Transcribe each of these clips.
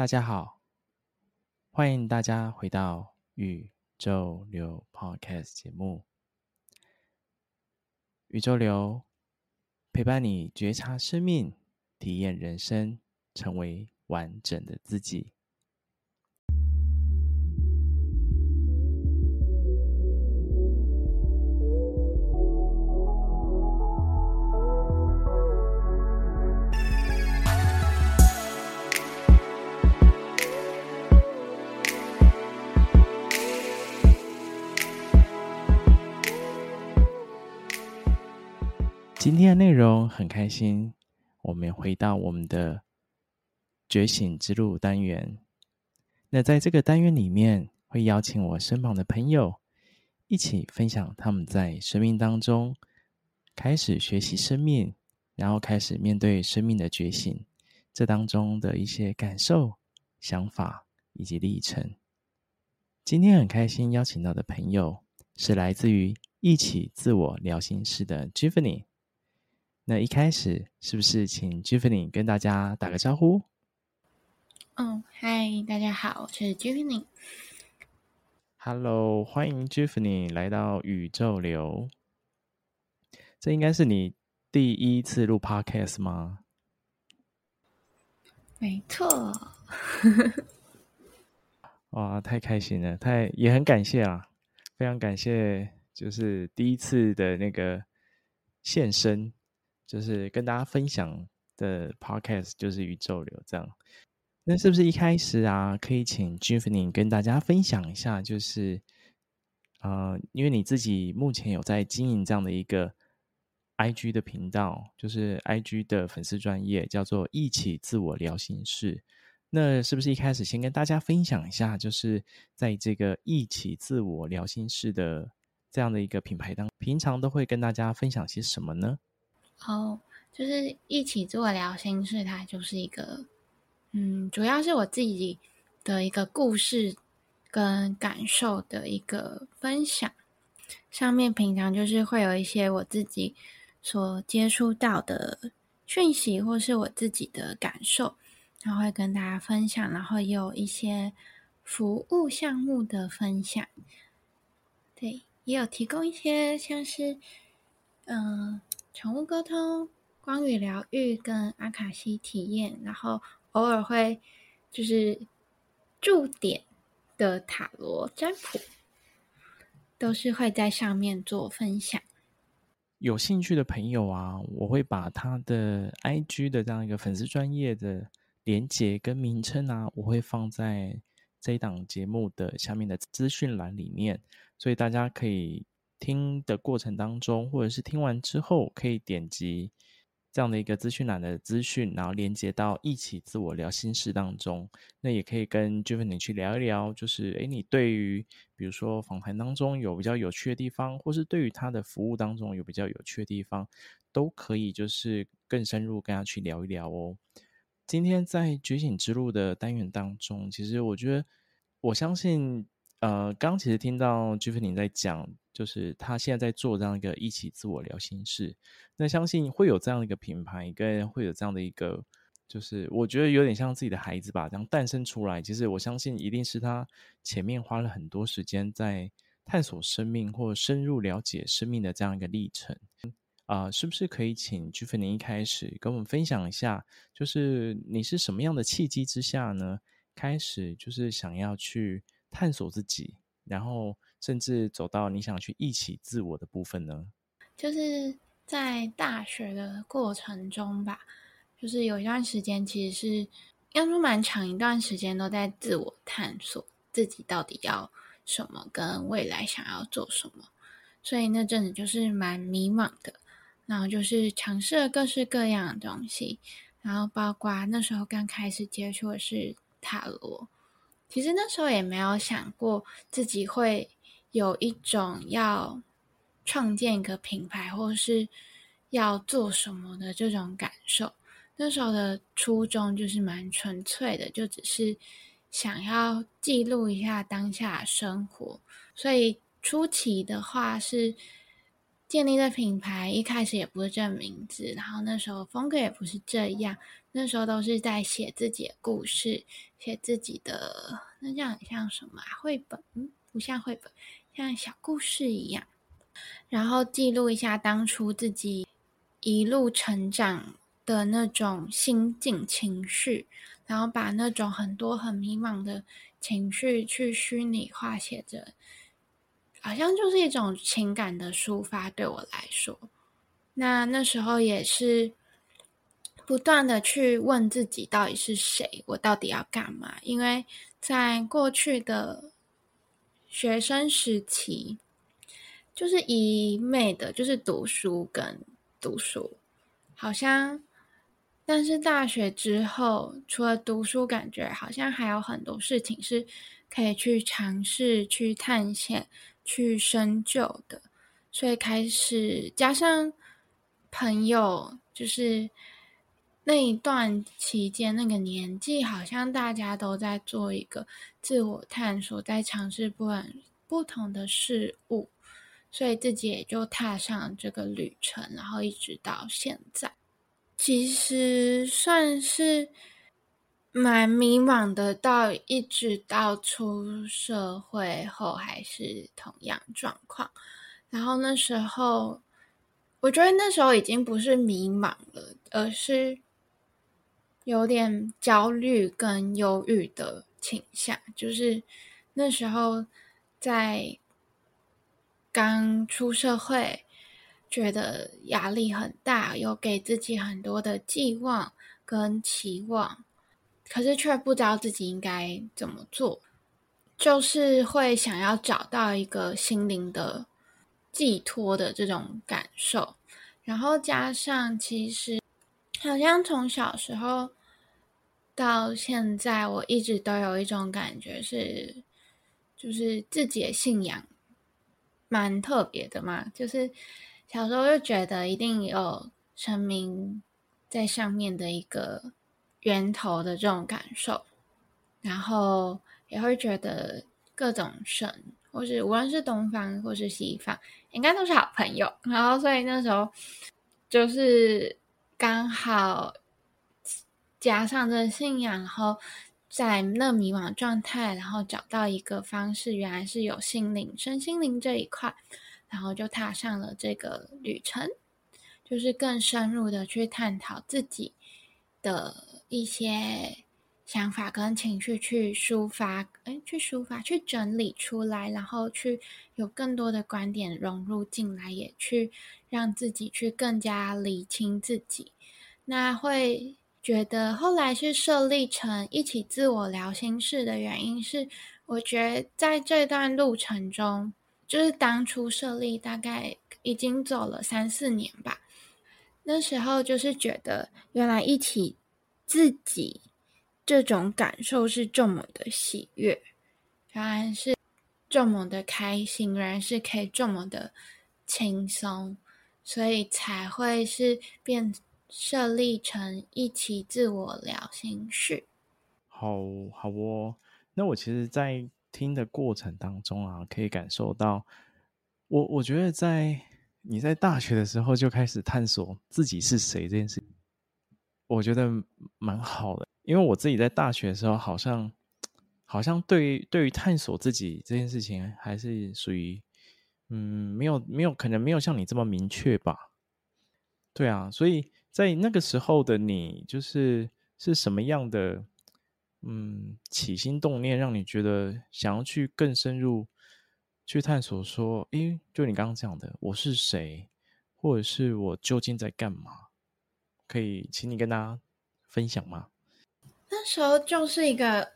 大家好，欢迎大家回到宇宙流 Podcast 节目。宇宙流陪伴你觉察生命，体验人生，成为完整的自己。的内容很开心，我们回到我们的觉醒之路单元。那在这个单元里面，会邀请我身旁的朋友一起分享他们在生命当中开始学习生命，然后开始面对生命的觉醒，这当中的一些感受、想法以及历程。今天很开心邀请到的朋友是来自于一起自我疗心室的 Giovanni。那一开始是不是请 Giovanni 跟大家打个招呼？哦，嗨，大家好，我是 Giovanni。Hello，欢迎 Giovanni 来到宇宙流。这应该是你第一次录 Podcast 吗？没错。哇，太开心了，太也很感谢啊，非常感谢，就是第一次的那个现身。就是跟大家分享的 podcast 就是宇宙流这样，那是不是一开始啊，可以请 Giovanni 跟大家分享一下，就是呃，因为你自己目前有在经营这样的一个 IG 的频道，就是 IG 的粉丝专业叫做“一起自我疗心室”，那是不是一开始先跟大家分享一下，就是在这个“一起自我疗心室”的这样的一个品牌当，平常都会跟大家分享些什么呢？哦就是一起做聊心事，它就是一个，嗯，主要是我自己的一个故事跟感受的一个分享。上面平常就是会有一些我自己所接触到的讯息，或是我自己的感受，然后会跟大家分享，然后也有一些服务项目的分享。对，也有提供一些像是，嗯、宠物沟通、光与疗愈跟阿卡西体验，然后偶尔会就是驻点的塔罗占卜，都是会在上面做分享。有兴趣的朋友啊，我会把他的 IG 的这样一个粉丝专页的连接跟名称啊，我会放在这一档节目的下面的资讯栏里面，所以大家可以。听的过程当中，或者是听完之后，可以点击这样的一个资讯栏的资讯，然后连接到一起自我聊心事当中。那也可以跟 Giovanni 去聊一聊，就是诶，你对于比如说访谈当中有比较有趣的地方，或是对于他的服务当中有比较有趣的地方，都可以就是更深入跟他去聊一聊哦。今天在觉醒之路的单元当中，其实我觉得，我相信。呃，刚其实听到 Giovanni 在讲，就是他现在在做这样一个一起自我疗心室，那相信会有这样的一个品牌，跟会有这样的一个，就是我觉得有点像自己的孩子吧，这样诞生出来。其实我相信一定是他前面花了很多时间在探索生命或深入了解生命的这样一个历程。啊、是不是可以请 Giovanni 一开始跟我们分享一下，就是你是什么样的契机之下呢，开始就是想要去。探索自己，然后甚至走到你想去一起自我的部分呢？就是在大学的过程中吧，就是有一段时间，其实是要说蛮长一段时间都在自我探索自己到底要什么，跟未来想要做什么。所以那阵子就是蛮迷茫的，然后就是尝试了各式各样的东西，然后包括那时候刚开始接触的是塔罗。其实那时候也没有想过自己会有一种要创建一个品牌，或是要做什么的这种感受。那时候的初衷就是蛮纯粹的，就只是想要记录一下当下生活。所以初期的话是建立的品牌一开始也不是这名字，然后那时候风格也不是这样，那时候都是在写自己的故事，写自己的，那这样很像什么啊？绘本？嗯，不像绘本，像小故事一样，然后记录一下当初自己一路成长的那种心境情绪，然后把那种很多很迷茫的情绪去虚拟化写着。好像就是一种情感的抒发，对我来说，那那时候也是不断的去问自己到底是谁，我到底要干嘛？因为在过去的学生时期，就是一昧的，就是读书跟读书，好像，但是大学之后，除了读书，感觉好像还有很多事情是可以去尝试、去探险。去深究的，所以开始加上朋友，就是那一段期间那个年纪，好像大家都在做一个自我探索，在尝试不不同的事物，所以自己也就踏上这个旅程，然后一直到现在，其实算是。蛮迷茫的，到一直到出社会后还是同样状况。然后那时候，我觉得那时候已经不是迷茫了，而是有点焦虑跟忧郁的倾向。就是那时候在刚出社会，觉得压力很大，有给自己很多的寄望跟期望。可是却不知道自己应该怎么做，就是会想要找到一个心灵的寄托的这种感受，然后加上其实好像从小时候到现在，我一直都有一种感觉是，就是自己的信仰蛮特别的嘛，就是小时候就觉得一定有神明在上面的一个。源头的这种感受，然后也会觉得各种神，或是无论是东方或是西方，应该都是好朋友。然后，所以那时候就是刚好加上这信仰，然后在那迷惘状态，然后找到一个方式，原来是有心灵、身心灵这一块，然后就踏上了这个旅程，就是更深入的去探讨自己的。一些想法跟情绪去抒发，哎，去抒发，去整理出来，然后去有更多的观点融入进来，也去让自己去更加理清自己。那会觉得后来是设立成一起自我聊心事的原因是，我觉得在这段路程中，就是当初设立大概已经走了三四年吧，那时候就是觉得原来一起。自己这种感受是这么的喜悦，原来是这么的开心，原来是可以这么的轻松，所以才会是变设立成一起自我聊心事。好好哦，那我其实，在听的过程当中啊，可以感受到，我我觉得在你在大学的时候就开始探索自己是谁这件事。我觉得蛮好的，因为我自己在大学的时候，好像好像对于对于探索自己这件事情，还是属于嗯，没有没有可能没有像你这么明确吧？对啊，所以在那个时候的你，就是是什么样的嗯起心动念，让你觉得想要去更深入去探索？说，诶，就你刚刚讲的，我是谁，或者是我究竟在干嘛？可以请你跟大家分享吗？那时候就是一个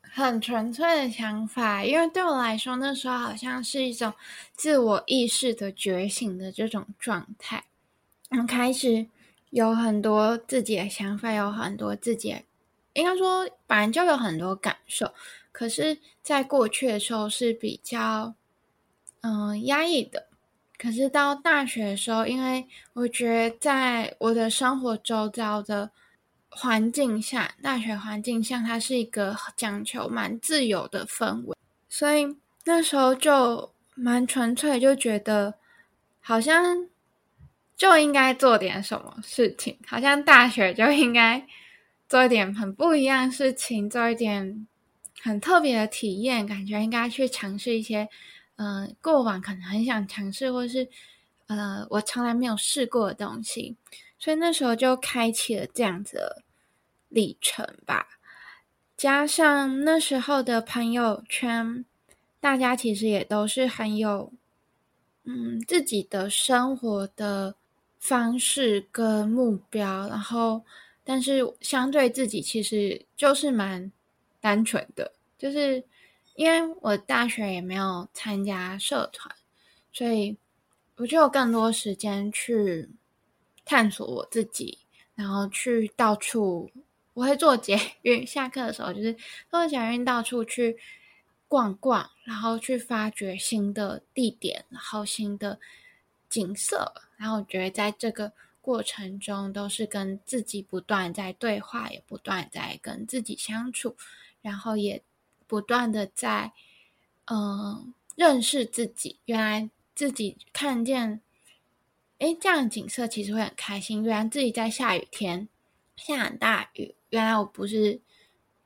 很纯粹的想法，因为对我来说，那时候好像是一种自我意识的觉醒的这种状态。然后开始有很多自己的想法，有很多自己，应该说本来就有很多感受，可是，在过去的时候是比较嗯、压抑的。可是到大学的时候，因为我觉得在我的生活周遭的环境下，大学环境下，它是一个讲求蛮自由的氛围，所以那时候就蛮纯粹，就觉得好像就应该做点什么事情，好像大学就应该做一点很不一样事情，做一点很特别的体验，感觉应该去尝试一些，呃，过往可能很想尝试，或是呃，我从来没有试过的东西，所以那时候就开启了这样子的历程吧。加上那时候的朋友圈，大家其实也都是很有，嗯，自己的生活的方式跟目标，然后，但是相对自己其实就是蛮单纯的，就是因为我大学也没有参加社团，所以我就有更多时间去探索我自己，然后去到处。我会坐捷运，下课的时候就是坐捷运到处去逛逛，然后去发掘新的地点，然后新的景色。然后我觉得在这个过程中，都是跟自己不断在对话，也不断在跟自己相处，然后也不断的在嗯、认识自己。原来自己看见，诶，这样的景色其实会很开心。原来自己在下雨天，下很大雨。原来我不是，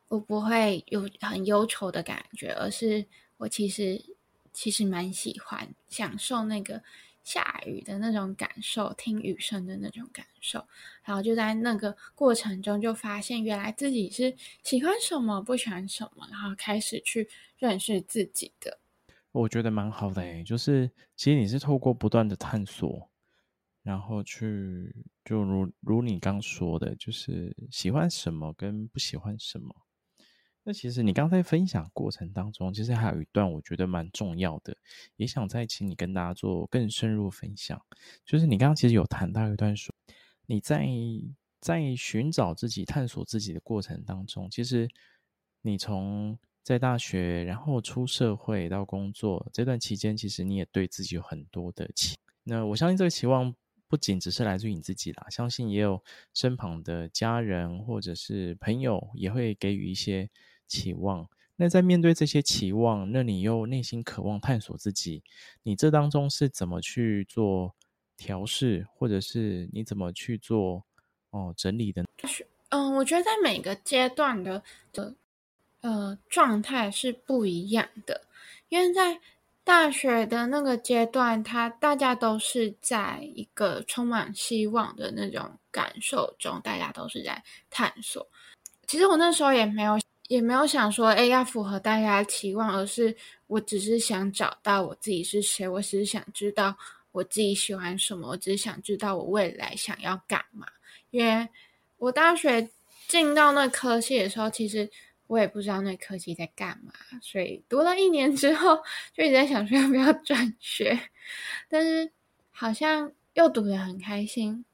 我不会有很忧愁的感觉，而是我其实其实蛮喜欢享受那个下雨的那种感受，听雨声的那种感受。然后就在那个过程中，就发现原来自己是喜欢什么，不喜欢什么，然后开始去认识自己的。我觉得蛮好的诶，就是其实你是透过不断的探索。然后去，就如如你刚说的，就是喜欢什么跟不喜欢什么。那其实你刚才分享过程当中，其实还有一段我觉得蛮重要的，也想再请你跟大家做更深入分享。就是你刚刚其实有谈到一段说，你在在寻找自己、探索自己的过程当中，其实你从在大学，然后出社会到工作这段期间，其实你也对自己有很多的期。那我相信这个期望。不仅只是来自于你自己啦，相信也有身旁的家人或者是朋友也会给予一些期望。那在面对这些期望，那你又内心渴望探索自己，你这当中是怎么去做调试，或者是你怎么去做哦整理的？嗯，我觉得在每个阶段的的呃状态是不一样的，因为在。大学的那个阶段，他大家都是在一个充满希望的那种感受中，大家都是在探索。其实我那时候也没有，也没有想说，哎，要符合大家的期望，而是我只是想找到我自己是谁，我只是想知道我自己喜欢什么，我只是想知道我未来想要干嘛。因为我大学进到那科系的时候，其实。我也不知道那科技在干嘛，所以读了一年之后，就一直在想说要不要转学，但是好像又读得很开心，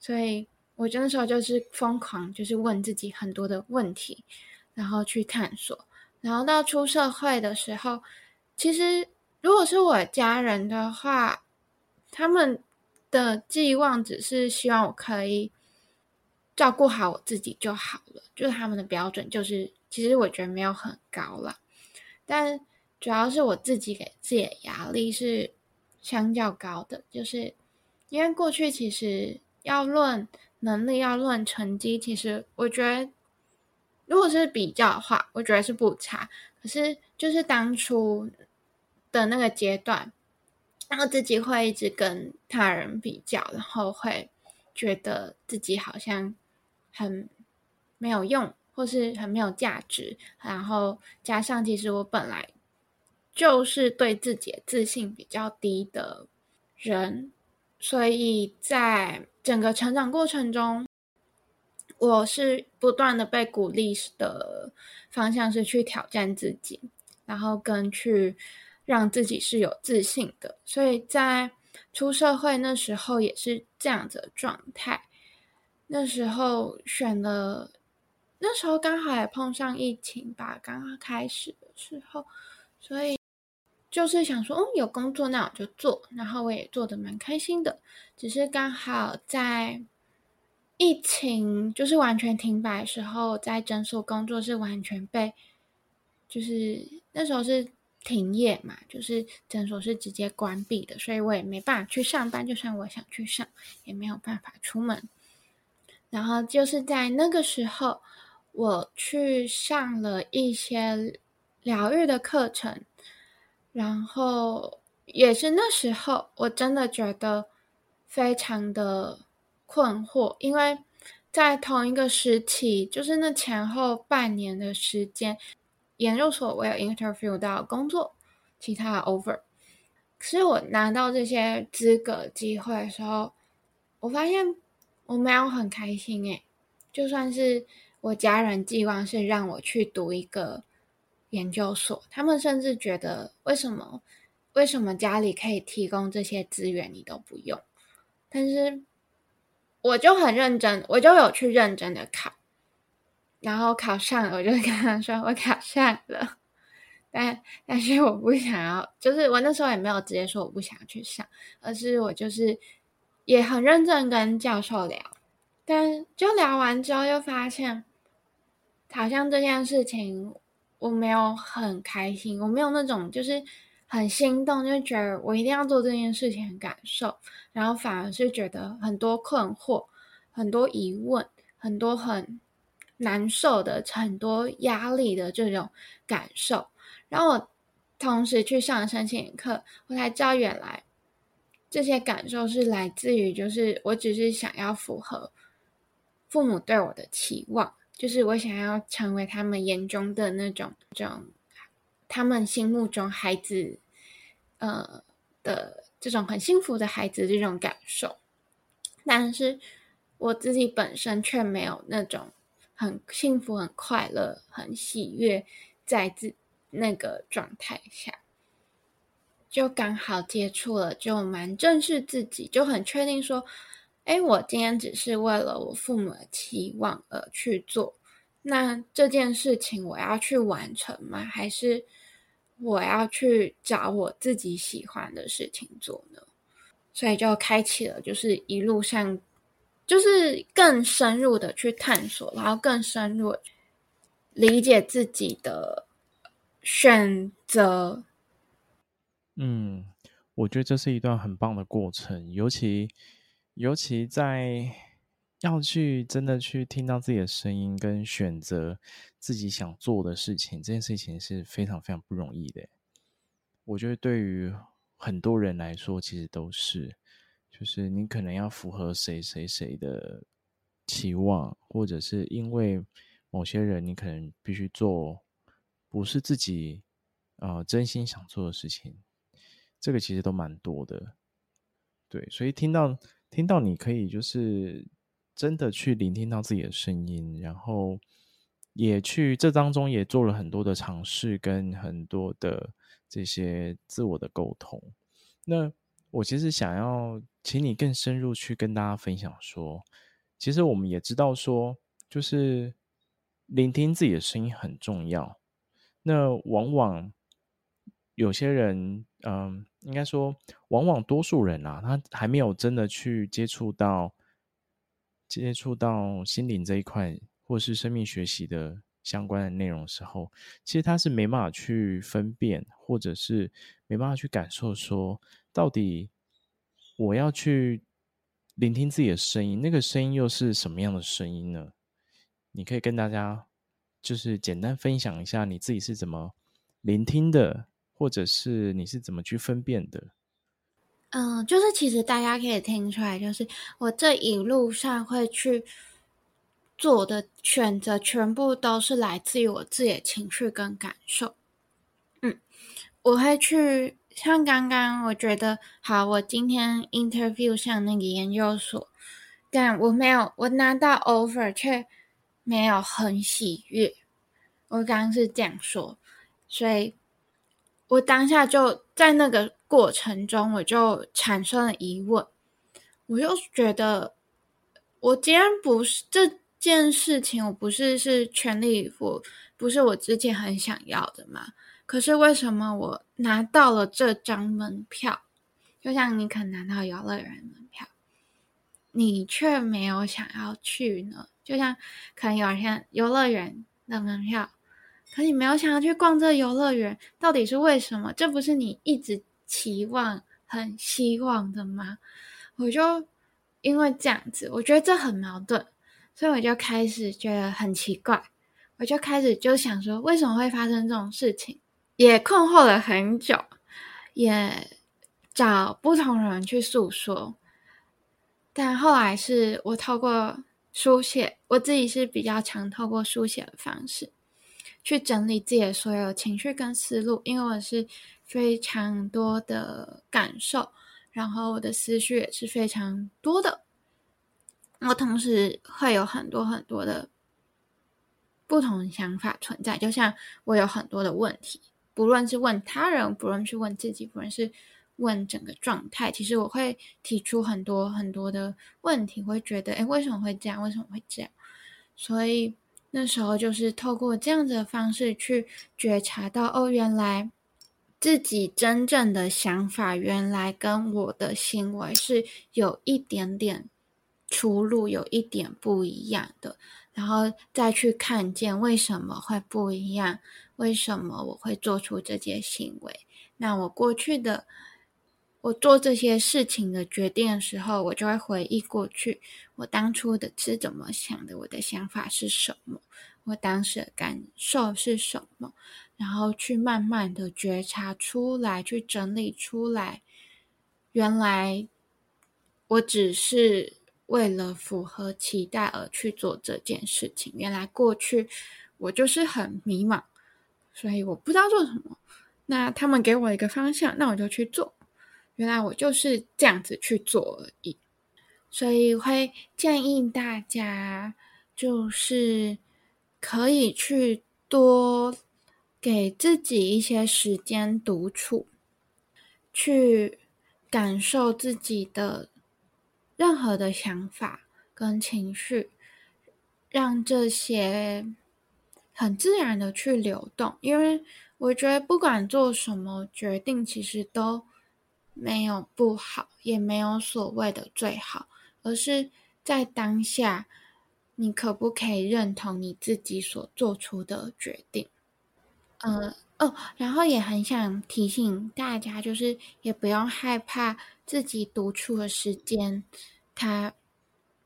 所以我那时候就是疯狂，就是问自己很多的问题，然后去探索，然后到出社会的时候，其实如果是我家人的话，他们的寄望只是希望我可以照顾好我自己就好了，就是他们的标准就是。其实我觉得没有很高了，但主要是我自己给自己的压力是相较高的，就是因为过去其实要论能力，要论成绩，其实我觉得如果是比较的话，我觉得是不差。可是就是当初的那个阶段，然后自己会一直跟他人比较，然后会觉得自己好像很没有用。或是很没有价值，然后加上其实我本来就是对自己的自信比较低的人，所以在整个成长过程中，我是不断的被鼓励的方向是去挑战自己，然后跟去让自己是有自信的，所以在出社会那时候也是这样子的状态，那时候选了。那时候刚好也碰上疫情吧，刚刚开始的时候，所以就是想说，嗯，有工作那我就做，然后我也做得蛮开心的。只是刚好在疫情就是完全停摆的时候，在诊所工作是完全被，就是那时候是停业嘛，就是诊所是直接关闭的，所以我也没办法去上班。就算我想去上，也没有办法出门。然后就是在那个时候，我去上了一些疗愈的课程，然后也是那时候，我真的觉得非常的困惑，因为在同一个时期，就是那前后半年的时间。研究所我有 interview 到工作，其他 over。可是我拿到这些资格机会的时候，我发现我没有很开心诶。就算是我家人寄望是让我去读一个研究所，他们甚至觉得为什么为什么家里可以提供这些资源你都不用？但是我就很认真，我就有去认真的考。然后考上了，我就跟他说我考上了，但但是我不想要，就是我那时候也没有直接说我不想去上，而是我就是也很认真跟教授聊，但就聊完之后又发现，好像这件事情我没有很开心，我没有那种就是很心动，就觉得我一定要做这件事情的感受，然后反而是觉得很多困惑、很多疑问、很多很。难受的很多压力的这种感受，然后我同时去上身心课，我才知道原来这些感受是来自于，就是我只是想要符合父母对我的期望，就是我想要成为他们眼中的那种这种他们心目中孩子呃的这种很幸福的孩子这种感受，但是我自己本身却没有那种。很幸福、很快乐、很喜悦，在自那个状态下，就刚好接触了，就蛮正视自己，就很确定说，哎，我今天只是为了我父母的期望而去做，那这件事情我要去完成吗？还是我要去找我自己喜欢的事情做呢？所以就开启了，就是一路上。就是更深入的去探索，然后更深入理解自己的选择。嗯，我觉得这是一段很棒的过程，尤其尤其在要去真的去听到自己的声音，跟选择自己想做的事情，这件事情是非常非常不容易的。我觉得对于很多人来说，其实都是。就是你可能要符合谁谁谁的期望，或者是因为某些人，你可能必须做不是自己呃真心想做的事情。这个其实都蛮多的，对。所以听到听到你可以就是真的去聆听到自己的声音，然后也去这当中也做了很多的尝试，跟很多的这些自我的沟通。那我其实想要。请你更深入去跟大家分享说，其实我们也知道说，就是聆听自己的声音很重要。那往往有些人，嗯，应该说，往往多数人啊，他还没有真的去接触到接触到心灵这一块，或是生命学习的相关的内容的时候，其实他是没办法去分辨，或者是没办法去感受说，到底。我要去聆听自己的声音，那个声音又是什么样的声音呢？你可以跟大家就是简单分享一下你自己是怎么聆听的，或者是你是怎么去分辨的。嗯，就是其实大家可以听出来，就是我这一路上会去做的选择，全部都是来自于我自己的情绪跟感受。嗯，我会去。像刚刚，我觉得好，我今天 interview 上那个研究所，但我没有，我拿到 offer 却没有很喜悦。我刚刚是这样说，所以我当下就在那个过程中，我就产生了疑问。我又觉得，我既然不是这件事情，我不是是全力以赴，不是我之前很想要的吗？可是为什么我拿到了这张门票，就像你可能拿到游乐园门票，你却没有想要去呢？就像可能有一天游乐园的门票，可你没有想要去逛这游乐园，到底是为什么？这不是你一直期望、很希望的吗？我就因为这样子，我觉得这很矛盾，所以我就开始觉得很奇怪，我就开始就想说，为什么会发生这种事情？也困惑了很久，也找不同人去诉说，但后来是我透过书写，我自己是比较常透过书写的方式。去整理自己的所有情绪跟思路，因为我是非常多的感受，然后我的思绪也是非常多的。我同时会有很多很多的不同想法存在，就像我有很多的问题，不论是问他人，不论是问自己，不论是问整个状态，其实我会提出很多很多的问题，会觉得，诶，为什么会这样？为什么会这样？所以。那时候就是透过这样子的方式去觉察到，哦，原来自己真正的想法，原来跟我的行为是有一点点出入，有一点不一样的。然后再去看见为什么会不一样，为什么我会做出这些行为。那我过去的，我做这些事情的决定的时候，我就会回忆过去，我当初的是怎么想的，我的想法是什么，我当时的感受是什么，然后去慢慢的觉察出来，去整理出来，原来我只是为了符合期待而去做这件事情。原来过去我就是很迷茫，所以我不知道做什么。那他们给我一个方向，那我就去做。原来我就是这样子去做而已，所以会建议大家就是可以去多给自己一些时间独处，去感受自己的任何的想法跟情绪，让这些很自然的去流动。因为我觉得不管做什么决定，其实都。没有不好，也没有所谓的最好，而是在当下，你可不可以认同你自己所做出的决定？呃哦，然后也很想提醒大家，就是也不用害怕自己独处的时间，它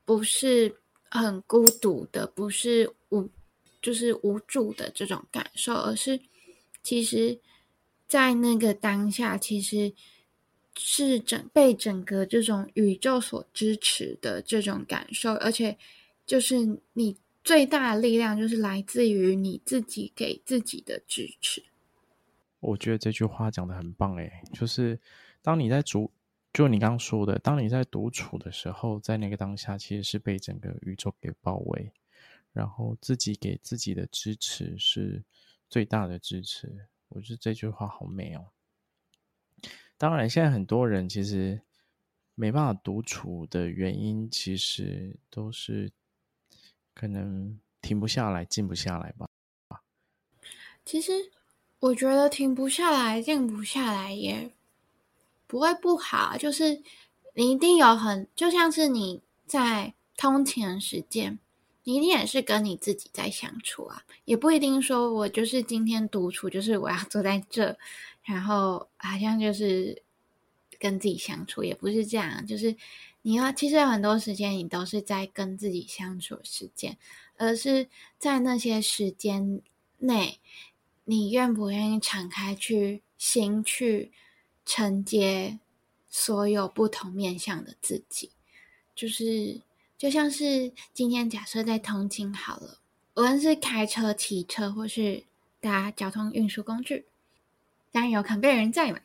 不是很孤独的，不是无就是无助的这种感受，而是其实，在那个当下，其实。是整被整个这种宇宙所支持的这种感受，而且就是你最大的力量，就是来自于你自己给自己的支持。我觉得这句话讲的很棒，诶，就是当你在独，就你刚刚说的，当你在独处的时候，在那个当下，其实是被整个宇宙给包围，然后自己给自己的支持是最大的支持。我觉得这句话好美哦。当然，现在很多人其实没办法独处的原因，其实都是可能停不下来、静不下来吧。其实我觉得停不下来、静不下来也不会不好，就是你一定有很，就像是你在通勤时间，你一定也是跟你自己在相处啊，也不一定说我就是今天独处，就是我要坐在这。然后好像就是跟自己相处，也不是这样，就是你要其实有很多时间你都是在跟自己相处时间，而是在那些时间内，你愿不愿意敞开去心去承接所有不同面向的自己，就是就像是今天假设在通勤好了，无论是开车、骑车或是搭交通运输工具。当然有可能被人载嘛，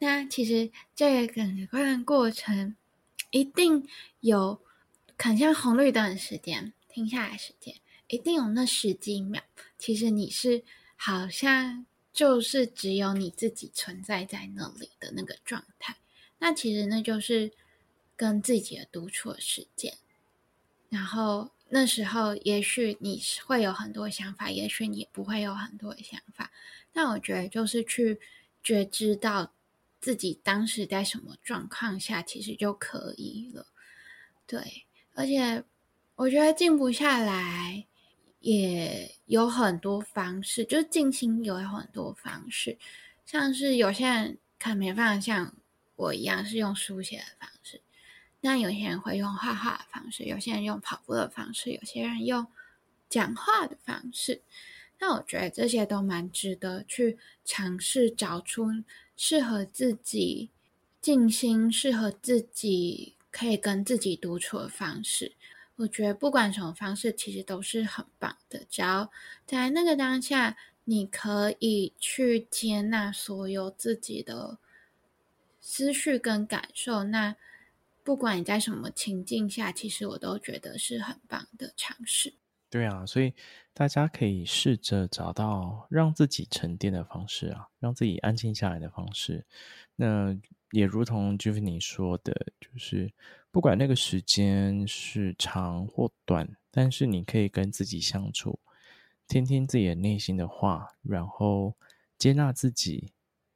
那其实这个整个过程一定有，很像红绿灯的时间，停下来时间，一定有那十几秒。其实你是好像就是只有你自己存在在那里的那个状态。那其实那就是跟自己的独处时间。然后那时候，也许你会有很多想法，也许你不会有很多想法。那我觉得就是去。觉知到自己当时在什么状况下，其实就可以了。对，而且我觉得静不下来，也有很多方式，就是静心有很多方式，像是有些人可能没办法像我一样是用书写的方式，那有些人会用画画的方式，有些人用跑步的方式，有些人用讲话的方式。那我觉得这些都蛮值得去尝试，找出适合自己静心、适合自己可以跟自己独处的方式。我觉得不管什么方式，其实都是很棒的。只要在那个当下，你可以去接纳所有自己的思绪跟感受，那不管你在什么情境下，其实我都觉得是很棒的尝试。对啊，所以大家可以试着找到让自己沉淀的方式啊，让自己安静下来的方式。那也如同 Giovanni 说的，就是。不管那个时间是长或短，但是你可以跟自己相处，听听自己的内心的话，然后接纳自己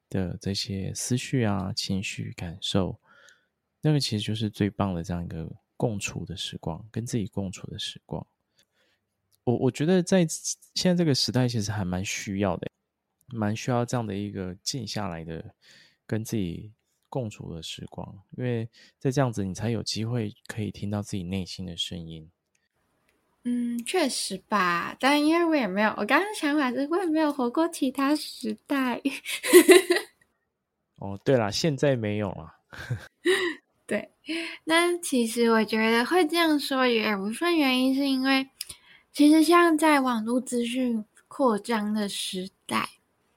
的这些思绪啊、情绪、感受，那个其实就是最棒的这样一个共处的时光，跟自己共处的时光。我我觉得在现在这个时代，其实还蛮需要的，蛮需要这样的一个静下来的跟自己。共处的时光，因为在这样子，你才有机会可以听到自己内心的声音。嗯，确实吧。但因为我也没有，我刚刚想法是，我也没有活过其他时代。哦，对了，现在没有了。对，那其实我觉得会这样说，也有部分原因是因为，其实像在网络资讯扩张的时代，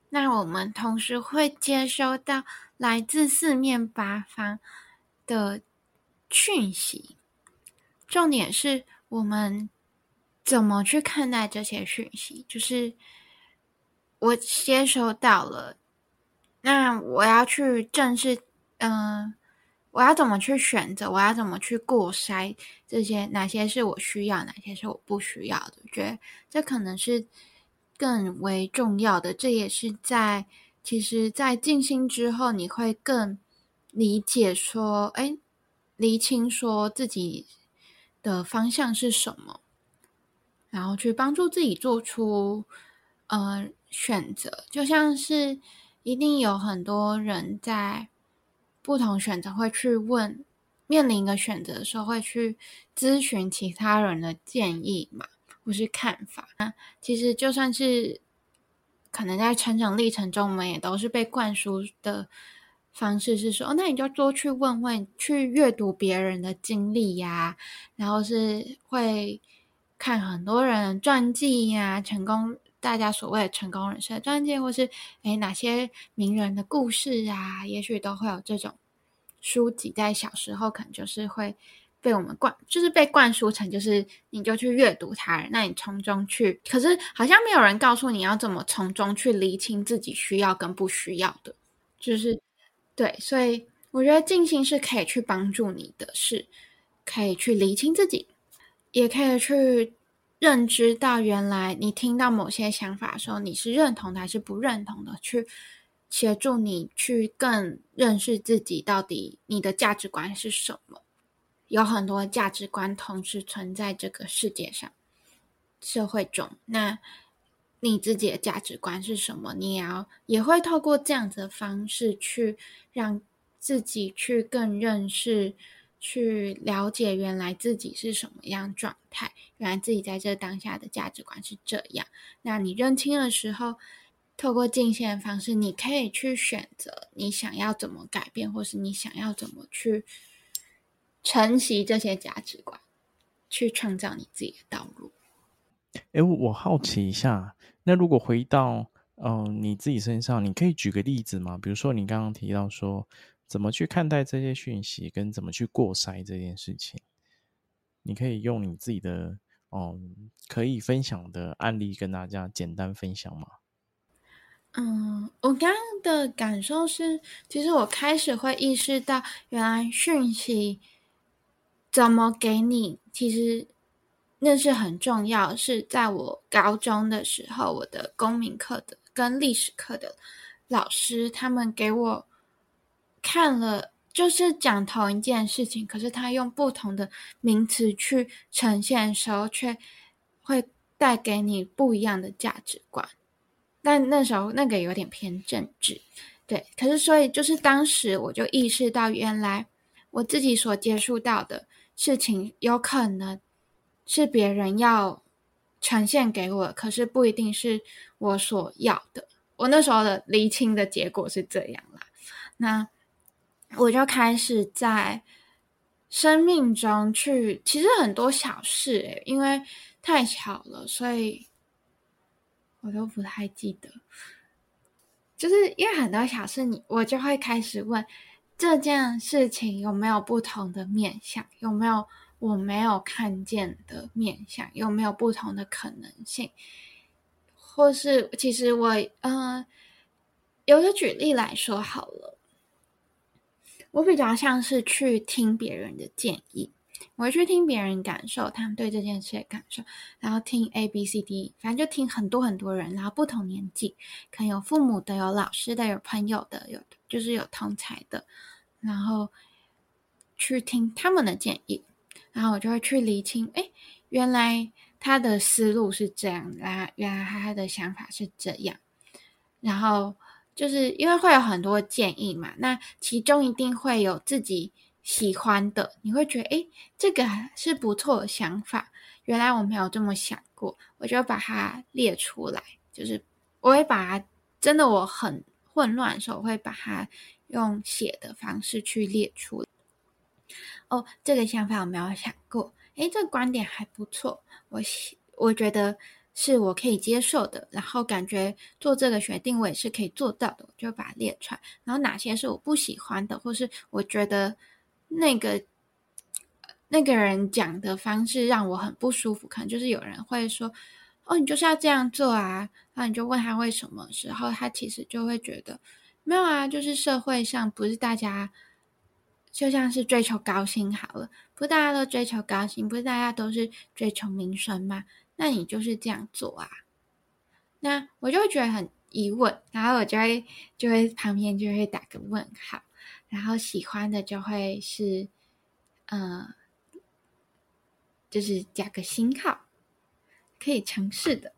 那我们同时会接收到。来自四面八方的讯息，重点是我们怎么去看待这些讯息。就是我接收到了，那我要去正视，嗯、我要怎么去选择？我要怎么去过筛这些？哪些是我需要？哪些是我不需要的？我觉得这可能是更为重要的。这也是在。其实，在静心之后，你会更理解说，哎，厘清说自己的方向是什么，然后去帮助自己做出呃选择。就像是一定有很多人在不同选择会去问，面临一个选择的时候会去咨询其他人的建议嘛，或是看法。那其实就算是。可能在成长历程中，我们也都是被灌输的方式是说，哦，那你就多去问问，去阅读别人的经历呀，然后是会看很多人传记呀，成功大家所谓的成功人士的传记，或是诶哪些名人的故事啊，也许都会有这种书籍，在小时候可能就是会。被我们灌，就是被灌输成，就是你就去阅读他人，那你从中去，可是好像没有人告诉你要怎么从中去厘清自己需要跟不需要的，就是对，所以我觉得静心是可以去帮助你的，是可以去厘清自己，也可以去认知到原来你听到某些想法的时候，你是认同的还是不认同的，去协助你去更认识自己，到底你的价值观是什么。有很多价值观同时存在这个世界上、社会中。那你自己的价值观是什么？你也要也会透过这样子的方式去让自己去更认识、去了解原来自己是什么样状态。原来自己在这当下的价值观是这样。那你认清的时候，透过静心的方式，你可以去选择你想要怎么改变，或是你想要怎么去。承袭这些价值观，去创造你自己的道路。哎，我好奇一下，那如果回到嗯、你自己身上，你可以举个例子吗？比如说你刚刚提到说，怎么去看待这些讯息，跟怎么去过筛这件事情，你可以用你自己的嗯可以分享的案例跟大家简单分享吗？嗯，我刚刚的感受是，其实我开始会意识到，原来讯息。怎么给你？其实那是很重要。是在我高中的时候，我的公民课的跟历史课的老师，他们给我看了，就是讲同一件事情，可是他用不同的名词去呈现的时候，却会。带给你不一样的价值观。但那时候那个有点偏政治，对。可是所以就是当时我就意识到，原来我自己所接触到的事情，有可能是别人要呈现给我，可是不一定是我所要的。我那时候的厘清的结果是这样啦。那我就开始在生命中去，其实很多小事诶，因为太巧了，所以。我都不太记得，就是因为很多小事你，我就会开始问这件事情有没有不同的面向，有没有我没有看见的面向，有没有不同的可能性，或是其实我嗯、呃，有个举例来说好了，我比较像是去听别人的建议。我会去听别人感受，他们对这件事的感受，然后听 A、B、C、D，反正就听很多很多人，然后不同年纪，可能有父母的，有老师的，有朋友的，有就是有同才的，然后去听他们的建议，然后我就会去厘清，哎，原来他的思路是这样，啊，原来他的想法是这样，然后就是因为会有很多建议嘛，那其中一定会有自己。喜欢的，你会觉得诶，这个是不错的想法。原来我没有这么想过，我就把它列出来。就是我会把它，真的我很混乱的时候，我会把它用写的方式去列出。哦，这个想法我没有想过。诶，这个观点还不错，我我觉得是我可以接受的。然后感觉做这个决定我也是可以做到的，我就把它列出来。然后哪些是我不喜欢的，或是我觉得。那个那个人讲的方式让我很不舒服，可能就是有人会说：“哦，你就是要这样做啊。”然后你就问他为什么时候，他其实就会觉得没有啊，就是社会上不是大家就像是追求高薪好了，不是大家都追求高薪，不是大家都是追求名声吗？那你就是这样做啊？那我就觉得很疑问，然后我就会就会旁边就会打个问号。然后喜欢的就会是，呃，就是加个星号，可以尝试的，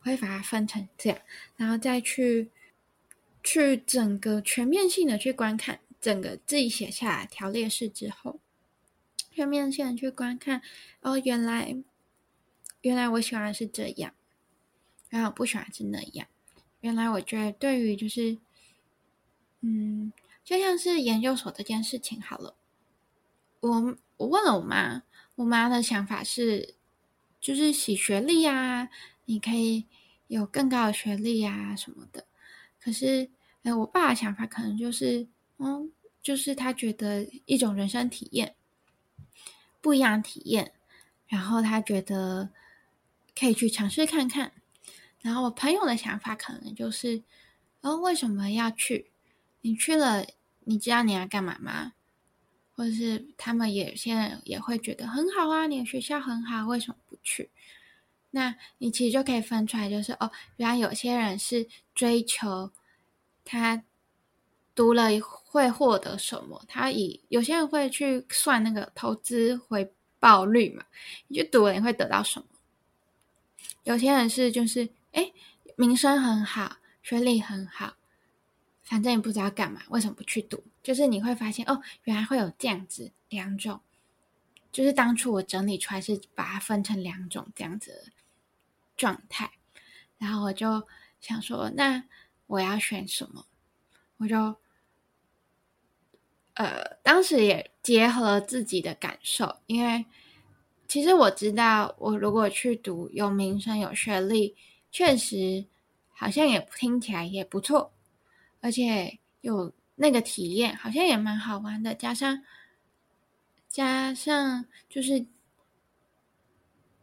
我会把它分成这样，然后再去去整个全面性的去观看整个自己写下来条列式之后，全面性的去观看，哦，原来原来我喜欢是这样，原来我不喜欢是那样，原来我觉得对于就是，嗯。就像是研究所这件事情好了，我我问了我妈，我妈的想法是，就是洗学历啊，你可以有更高的学历啊什么的。可是，哎，我爸的想法可能就是，嗯，就是他觉得一种人生体验，不一样的体验，然后他觉得可以去尝试看看。然后我朋友的想法可能就是，哦，为什么要去？你去了，你知道你要干嘛吗？或者是他们也现在也会觉得很好啊，你的学校很好，为什么不去？那你其实就可以分出来，就是哦，原来有些人是追求他读了会获得什么，他以有些人会去算那个投资回报率嘛，你去读了你会得到什么？有些人是就是哎，名声很好，学历很好。反正也不知道干嘛，为什么不去读？就是你会发现哦，原来会有这样子两种，就是当初我整理出来是把它分成两种这样子的状态，然后我就想说，那我要选什么？我就呃，当时也结合自己的感受，因为其实我知道，我如果去读有名声、有学历，确实好像也听起来也不错。而且有那个体验，好像也蛮好玩的。加上加上就是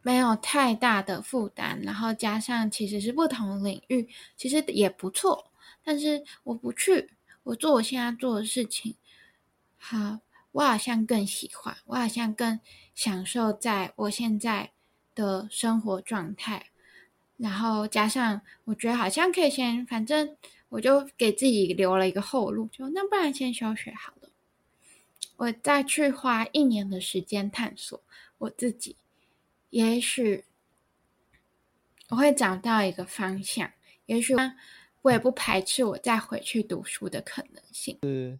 没有太大的负担，然后加上其实是不同领域，其实也不错。但是我不去，我做我现在做的事情，好，我好像更喜欢，我好像更享受在我现在的生活状态。然后加上我觉得好像可以先，反正。我就给自己留了一个后路，就那不然先休学好了，我再去花一年的时间探索我自己，也许我会找到一个方向。也许我也不排斥我再回去读书的可能性。是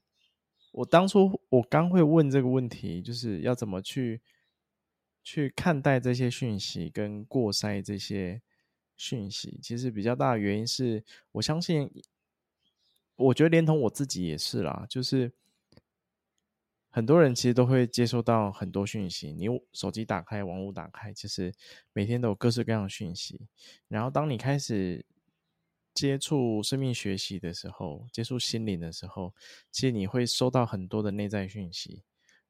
我当初我刚会问这个问题，就是要怎么去去看待这些讯息跟过筛这些讯息。其实比较大的原因是我相信，我觉得连同我自己也是啦，就是。很多人其实都会接收到很多讯息，你手机打开，网络打开，其实每天都有各式各样的讯息。然后，当你开始接触生命学习的时候，接触心灵的时候，其实你会收到很多的内在讯息，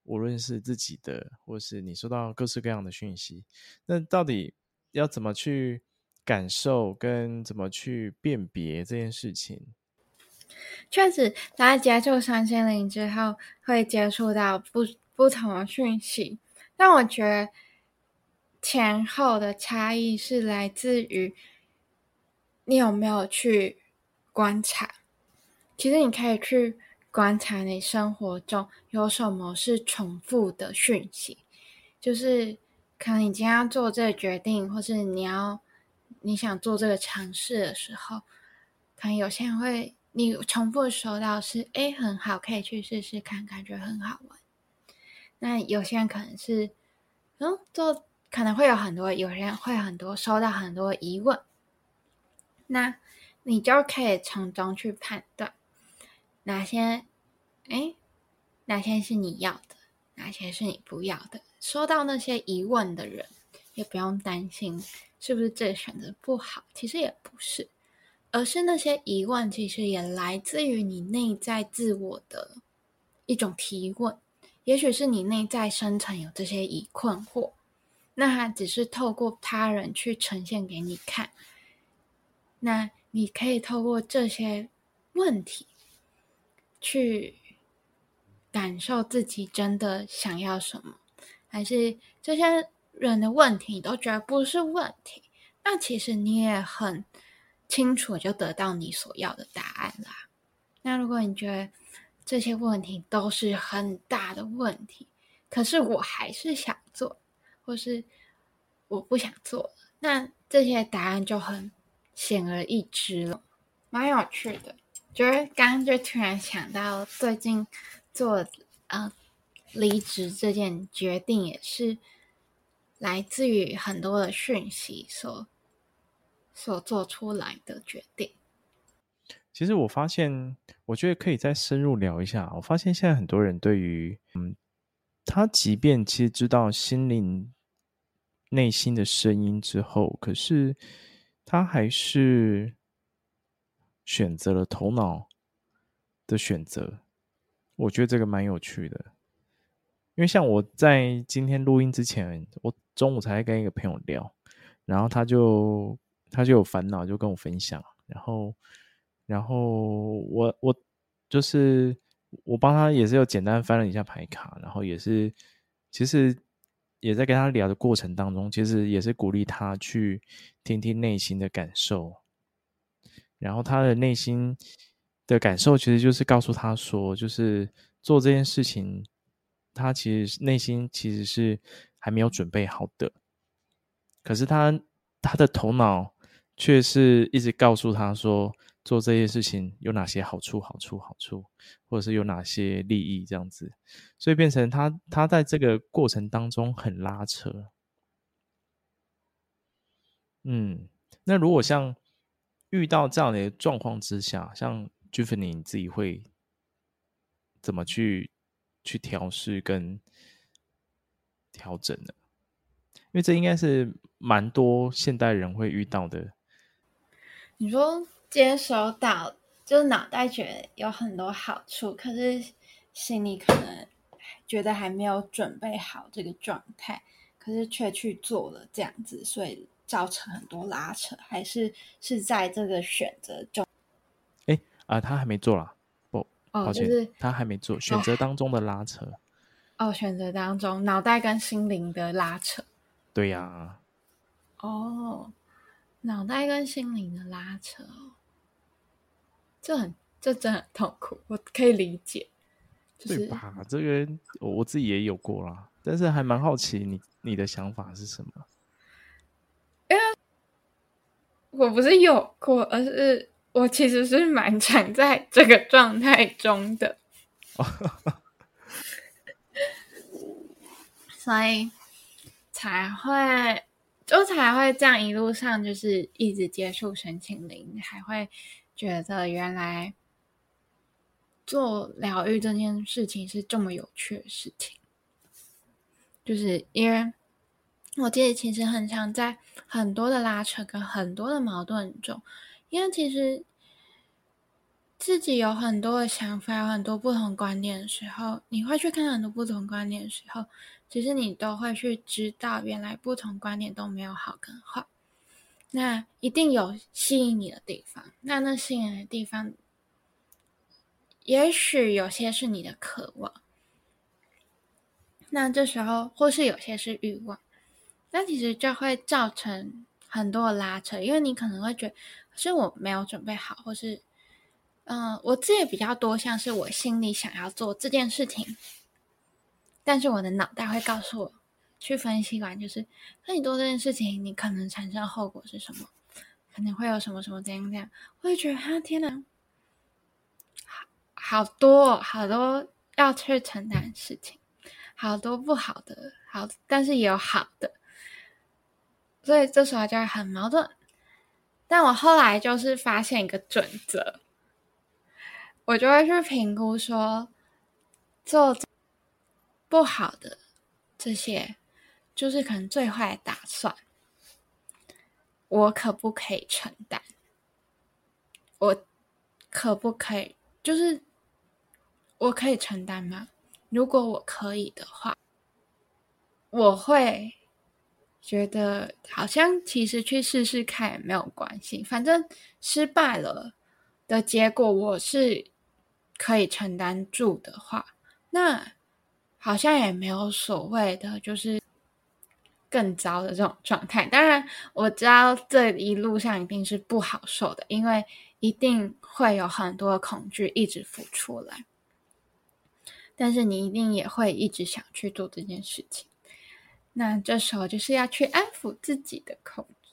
无论是自己的，或是你收到各式各样的讯息。那到底要怎么去感受，跟怎么去辨别这件事情？确实，在接触身心灵之后，会接触到不不同的讯息。但我觉得前后的差异是来自于你有没有去观察。其实你可以去观察你生活中有什么是重复的讯息，就是可能你今天要做这个决定，或是你要你想做这个尝试的时候，可能有些人会。你重复收到是哎，很好，可以去试试看，感觉很好玩。那有些人可能是嗯，做可能会有很多，有些人会很多收到很多疑问。那你就可以从中去判断哪些哎，哪些是你要的，哪些是你不要的。收到那些疑问的人，也不用担心是不是这选择不好，其实也不是。而是那些疑问，其实也来自于你内在自我的一种提问。也许是你内在深层有这些疑困惑，那它只是透过他人去呈现给你看。那你可以透过这些问题，去感受自己真的想要什么，还是这些人的问题你都觉得不是问题？那其实你也很。清楚就得到你所要的答案啦。那如果你觉得这些问题都是很大的问题，可是我还是想做，或是我不想做，那这些答案就很显而易知了，蛮有趣的。就是刚刚就突然想到，最近做呃离职这件决定，也是来自于很多的讯息所。所做出来的决定。其实我发现，我觉得可以再深入聊一下。我发现现在很多人对于，嗯，他即便其实知道心灵内心的声音之后，可是他还是选择了头脑的选择。我觉得这个蛮有趣的，因为像我在今天录音之前，我中午才跟一个朋友聊，然后他就。他就有烦恼，就跟我分享，然后，然后我我就是我帮他也是有简单翻了一下牌卡，然后也是其实也在跟他聊的过程当中，其实也是鼓励他去听听内心的感受，然后他的内心的感受其实就是告诉他说，就是做这件事情，他其实内心其实是还没有准备好的，可是他他的头脑。却是一直告诉他说，做这些事情有哪些好处、好处、好处，或者是有哪些利益这样子，所以变成他他在这个过程当中很拉扯。嗯，那如果像遇到这样的状况之下，像 Giovanni 你自己会怎么去去调试跟调整呢？因为这应该是蛮多现代人会遇到的。你说接收到，就是脑袋觉得有很多好处，可是心里可能觉得还没有准备好这个状态，可是却去做了这样子，所以造成很多拉扯，还是是在这个选择中？哎啊，他还没做啦，不，哦，抱歉，就是他还没做选择当中的拉扯。哦，选择当中脑袋跟心灵的拉扯。对呀、啊。哦。脑袋跟心灵的拉扯，这很，这真的很痛苦，我可以理解。就是、对吧？这个我自己也有过啦，但是还蛮好奇你你的想法是什么？因为我不是有过，而是我其实是蛮常在这个状态中的，所以才会就才会这样一路上就是一直接触身心灵，还会觉得原来做疗愈这件事情是这么有趣的事情，就是因为。我自己其实很常在很多的拉扯跟很多的矛盾中，因为其实自己有很多的想法，有很多不同观点的时候，你会去看很多不同观点的时候，其实你都会去知道，原来不同观点都没有好跟坏，那一定有吸引你的地方，那那吸引的地方，也许有些是你的渴望，那这时候或是有些是欲望。那其实就会造成很多拉扯，因为你可能会觉得是我没有准备好，或是，嗯、我自己比较多像是我心里想要做这件事情，但是我的脑袋会告诉我去分析完，就是那你做这件事情，你可能产生后果是什么，可能会有什么什么怎样怎样，我会觉得哈天哪，好好多好多要去承担事情，好多不好的，好，但是也有好的。所以这时候就会很矛盾，但我后来就是发现一个准则，我就会去评估说，做不好的这些，就是可能最坏的打算，我可不可以承担？我可不可以？就是我可以承担吗？如果我可以的话，我会。觉得好像其实去试试看也没有关系，反正失败了的结果我是可以承担住的话，那好像也没有所谓的就是更糟的这种状态。当然我知道这一路上一定是不好受的，因为一定会有很多恐惧一直浮出来，但是你一定也会一直想去做这件事情。那这时候就是要去安抚自己的恐惧，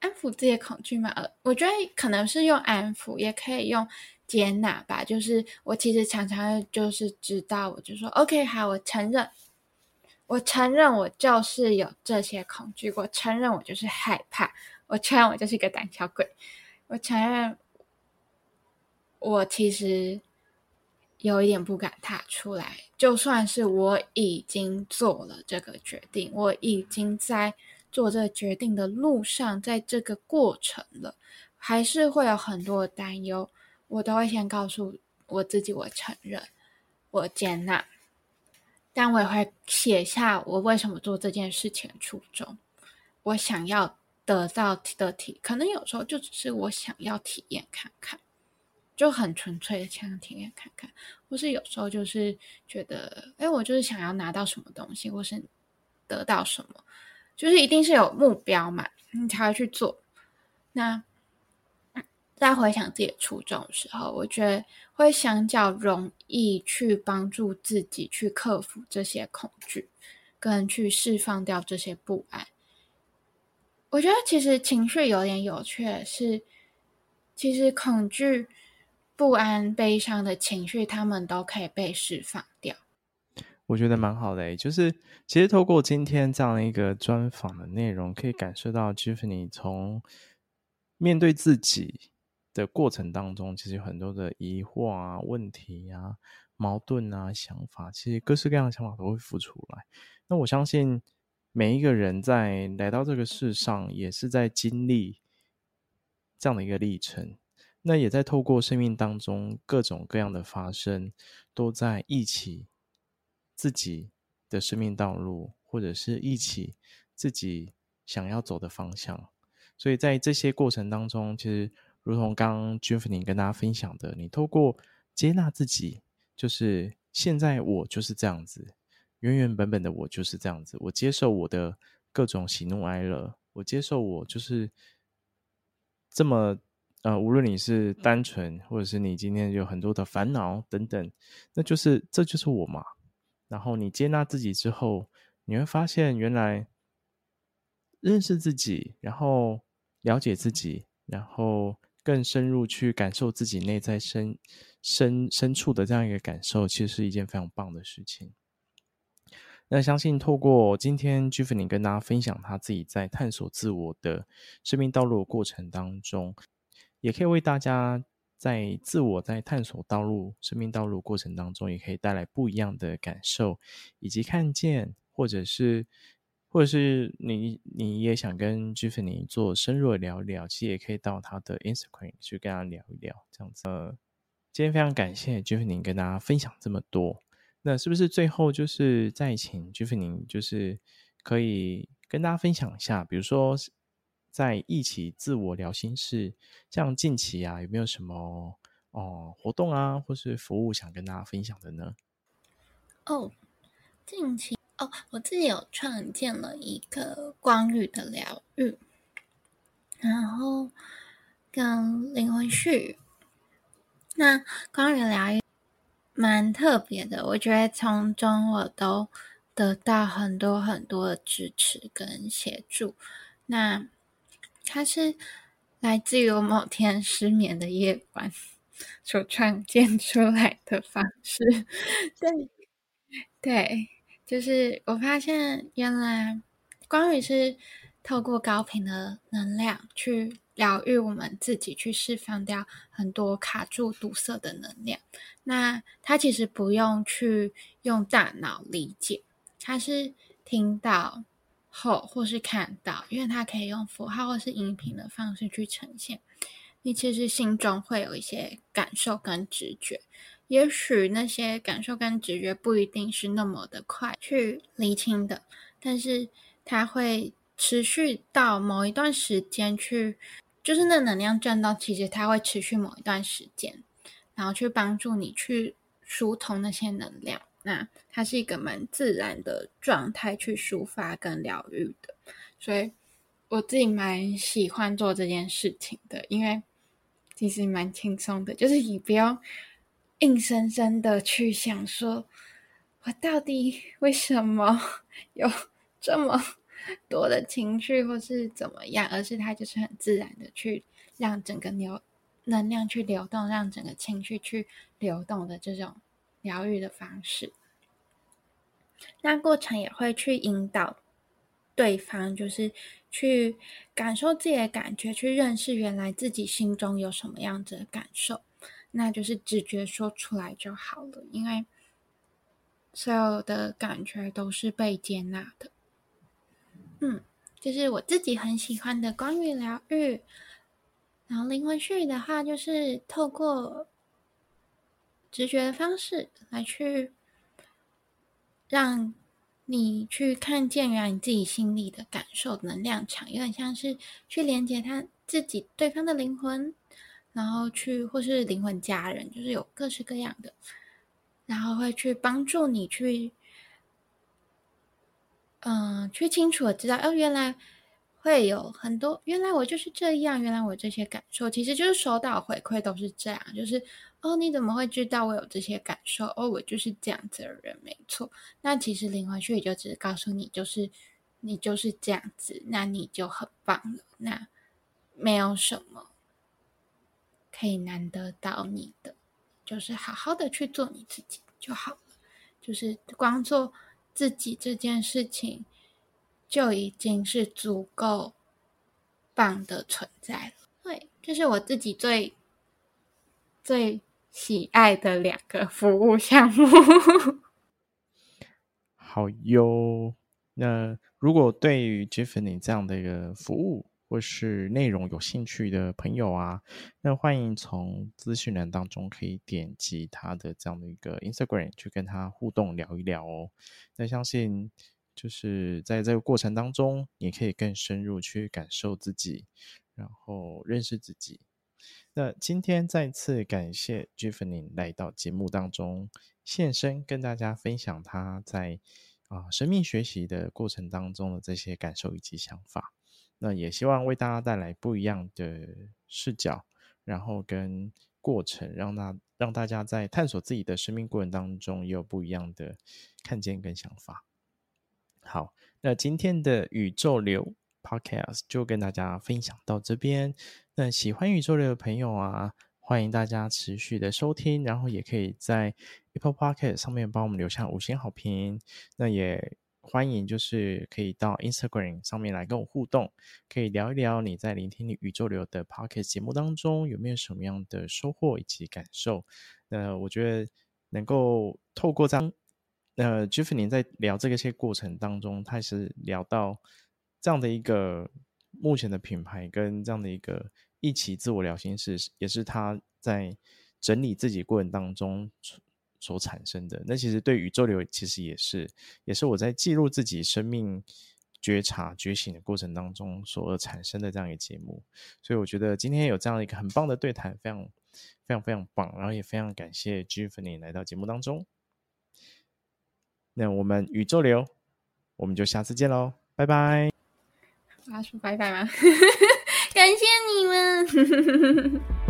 安抚自己的恐惧嘛。呃，我觉得可能是用安抚，也可以用接纳吧。就是我其实常常就是知道，我就说 OK，好，我承认，我承认我就是有这些恐惧，我承认我就是害怕，我承认我就是一个胆小鬼，我承认我其实。有一点不敢踏出来，就算是我已经做了这个决定，我已经在做这个决定的路上，在这个过程了，还是会有很多的担忧。我都会先告诉我自己，我承认，我接纳，但我也会写下我为什么做这件事情的初衷，我想要得到的体，可能有时候就只是我想要体验看看。就很纯粹的想体验看看，或是有时候就是觉得，哎，我就是想要拿到什么东西，或是得到什么，就是一定是有目标嘛，你才会去做。那在回想自己的初衷的时候，我觉得会相较容易去帮助自己去克服这些恐惧，跟去释放掉这些不安。我觉得其实情绪有点有趣是，其实恐惧。不安、悲伤的情绪，他们都可以被释放掉。我觉得蛮好的，就是其实透过今天这样一个专访的内容，可以感受到 Giovanni 从面对自己的过程当中，其实有很多的疑惑啊、问题啊、矛盾啊、想法，其实各式各样的想法都会浮出来。那我相信每一个人在来到这个世上，也是在经历这样的一个历程。那也在透过生命当中各种各样的发生，都在一起自己的生命道路，或者是一起自己想要走的方向。所以在这些过程当中，其实如同刚刚 Giovanni 跟大家分享的，你透过接纳自己，就是现在我就是这样子，原原本本的我就是这样子，我接受我的各种喜怒哀乐，我接受我就是这么。呃，无论你是单纯，或者是你今天有很多的烦恼等等，那就是这就是我嘛。然后你接纳自己之后，你会发现原来认识自己，然后了解自己，然后更深入去感受自己内在深深深处的这样一个感受，其实是一件非常棒的事情。那相信透过今天 Giovanni 跟大家分享他自己在探索自我的生命道路的过程当中，也可以为大家在自我在探索道路、生命道路过程当中，也可以带来不一样的感受，以及看见，或者是，或者是你你也想跟 j i f f a n y 做深入的聊一聊，其实也可以到他的 Instagram 去跟他聊一聊，这样子。呃，今天非常感谢 j i f f a n y 跟大家分享这么多。那是不是最后就是再请 j i f f a n y 就是可以跟大家分享一下，比如说在一起自我聊心事，像近期啊有没有什么哦、活动啊，或是服务想跟大家分享的呢？哦，近期哦，我自己有创建了一个光语的疗愈，然后跟灵魂序，那光语疗愈。蛮特别的，我觉得从中我都得到很多很多的支持跟协助。那它是来自于我某天失眠的夜晚所创建出来的方式。对，对，就是我发现原来光语是透过高频的能量去疗愈我们自己，去释放掉很多卡住堵塞的能量。那他其实不用去用大脑理解，他是听到后或是看到，因为他可以用符号或是音频的方式去呈现。你其实心中会有一些感受跟直觉，也许那些感受跟直觉不一定是那么的快去厘清的，但是它会持续到某一段时间去。就是那能量震动，其实它会持续某一段时间，然后去帮助你去疏通那些能量。那它是一个蛮自然的状态去抒发跟疗愈的，所以我自己蛮喜欢做这件事情的，因为其实蛮轻松的，就是你不要硬生生的去想说，我到底为什么 有这么。多的情绪或是怎么样，而是他就是很自然的去让整个流能量去流动，让整个情绪去流动的这种疗愈的方式。那过程也会去引导对方，就是去感受自己的感觉，去认识原来自己心中有什么样子的感受，那就是直觉说出来就好了，因为所有的感觉都是被接纳的。嗯，就是我自己很喜欢的光语疗愈，然后灵魂序的话，就是透过直觉的方式来去让你去看见原来你自己心里的感受能量场，有点像是去连接他自己对方的灵魂，然后去或是灵魂家人，就是有各式各样的，然后会去帮助你去。嗯，去清楚的知道，哦，原来会有很多，原来我就是这样，原来我这些感受，其实就是收到回馈都是这样，就是哦，你怎么会知道我有这些感受？哦，我就是这样子的人，没错。那其实灵魂去也就只是告诉你，就是你就是这样子，那你就很棒了。那没有什么可以难得到你的，就是好好的去做你自己就好了，就是光做。自己这件事情就已经是足够棒的存在了。对，这是我自己最最喜爱的两个服务项目。好哟，那如果对于 Giovanni 这样的一个服务，或是内容有兴趣的朋友啊，那欢迎从资讯栏当中可以点击他的这样的一个 Instagram 去跟他互动聊一聊哦。那相信就是在这个过程当中，你可以更深入去感受自己，然后认识自己。那今天再次感谢 Giovanni 来到节目当中现身，跟大家分享他在啊生命学习的过程当中的这些感受以及想法。那也希望为大家带来不一样的视角，然后跟过程，让大让大家在探索自己的生命过程当中，也有不一样的看见跟想法。好，那今天的宇宙流 Podcast 就跟大家分享到这边。那喜欢宇宙流的朋友啊，欢迎大家持续的收听，然后也可以在 Apple Podcast 上面帮我们留下五星好评。那也欢迎就是可以到 Instagram 上面来跟我互动，可以聊一聊你在聆听你宇宙流的 Podcast 节目当中有没有什么样的收获以及感受。那我觉得能够透过这样，呃，Giffany 在聊这个些过程当中，他也是聊到这样的一个目前的品牌跟这样的一个。一起自我疗心事也是他在整理自己过程当中所产生的。那其实对宇宙流其实也是，也是我在记录自己生命觉察觉醒的过程当中所产生的这样一个节目。所以我觉得今天有这样一个很棒的对谈，非常非常非常棒。然后也非常感谢 Giffany 来到节目当中。那我们宇宙流，我们就下次见喽，拜拜。我要说拜拜吗？感谢你们。